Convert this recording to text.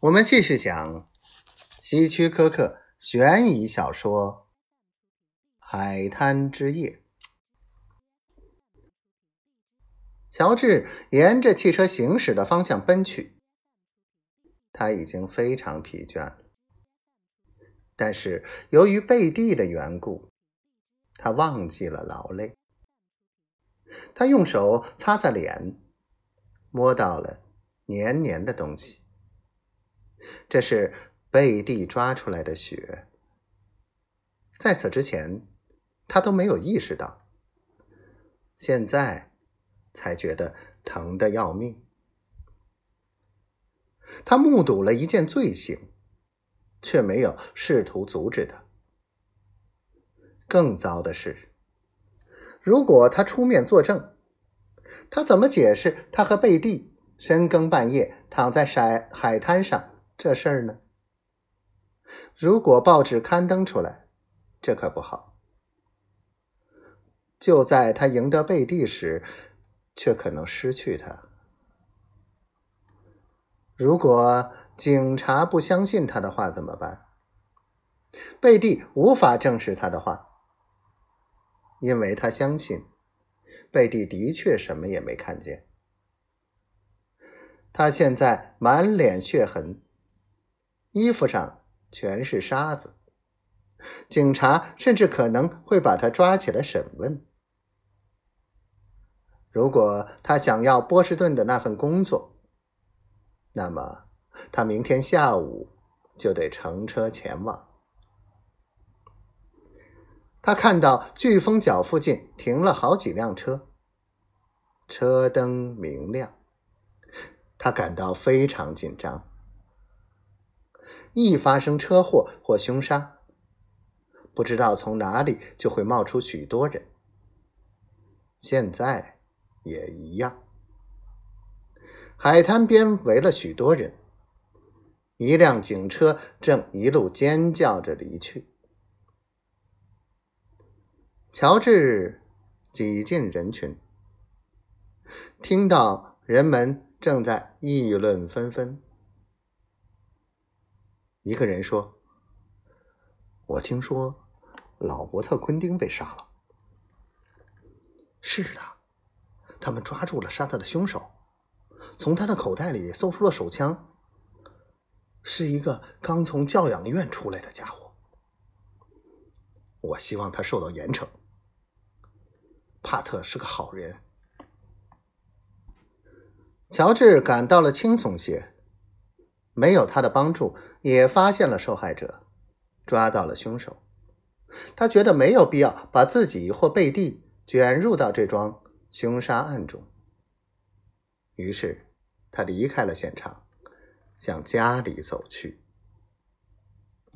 我们继续讲希区柯克悬疑小说《海滩之夜》。乔治沿着汽车行驶的方向奔去，他已经非常疲倦了。但是由于贝蒂的缘故，他忘记了劳累。他用手擦擦脸，摸到了黏黏的东西。这是贝蒂抓出来的血，在此之前他都没有意识到，现在才觉得疼得要命。他目睹了一件罪行，却没有试图阻止他。更糟的是，如果他出面作证，他怎么解释他和贝蒂深更半夜躺在海海滩上？这事儿呢？如果报纸刊登出来，这可不好。就在他赢得贝蒂时，却可能失去他。如果警察不相信他的话怎么办？贝蒂无法证实他的话，因为他相信贝蒂的确什么也没看见。他现在满脸血痕。衣服上全是沙子，警察甚至可能会把他抓起来审问。如果他想要波士顿的那份工作，那么他明天下午就得乘车前往。他看到飓风角附近停了好几辆车，车灯明亮，他感到非常紧张。一发生车祸或凶杀，不知道从哪里就会冒出许多人。现在也一样，海滩边围了许多人，一辆警车正一路尖叫着离去。乔治挤进人群，听到人们正在议论纷纷。一个人说：“我听说老伯特·昆丁被杀了。”“是的，他们抓住了杀他的凶手，从他的口袋里搜出了手枪，是一个刚从教养院出来的家伙。我希望他受到严惩。帕特是个好人。”乔治感到了轻松些。没有他的帮助，也发现了受害者，抓到了凶手。他觉得没有必要把自己或贝蒂卷入到这桩凶杀案中。于是，他离开了现场，向家里走去。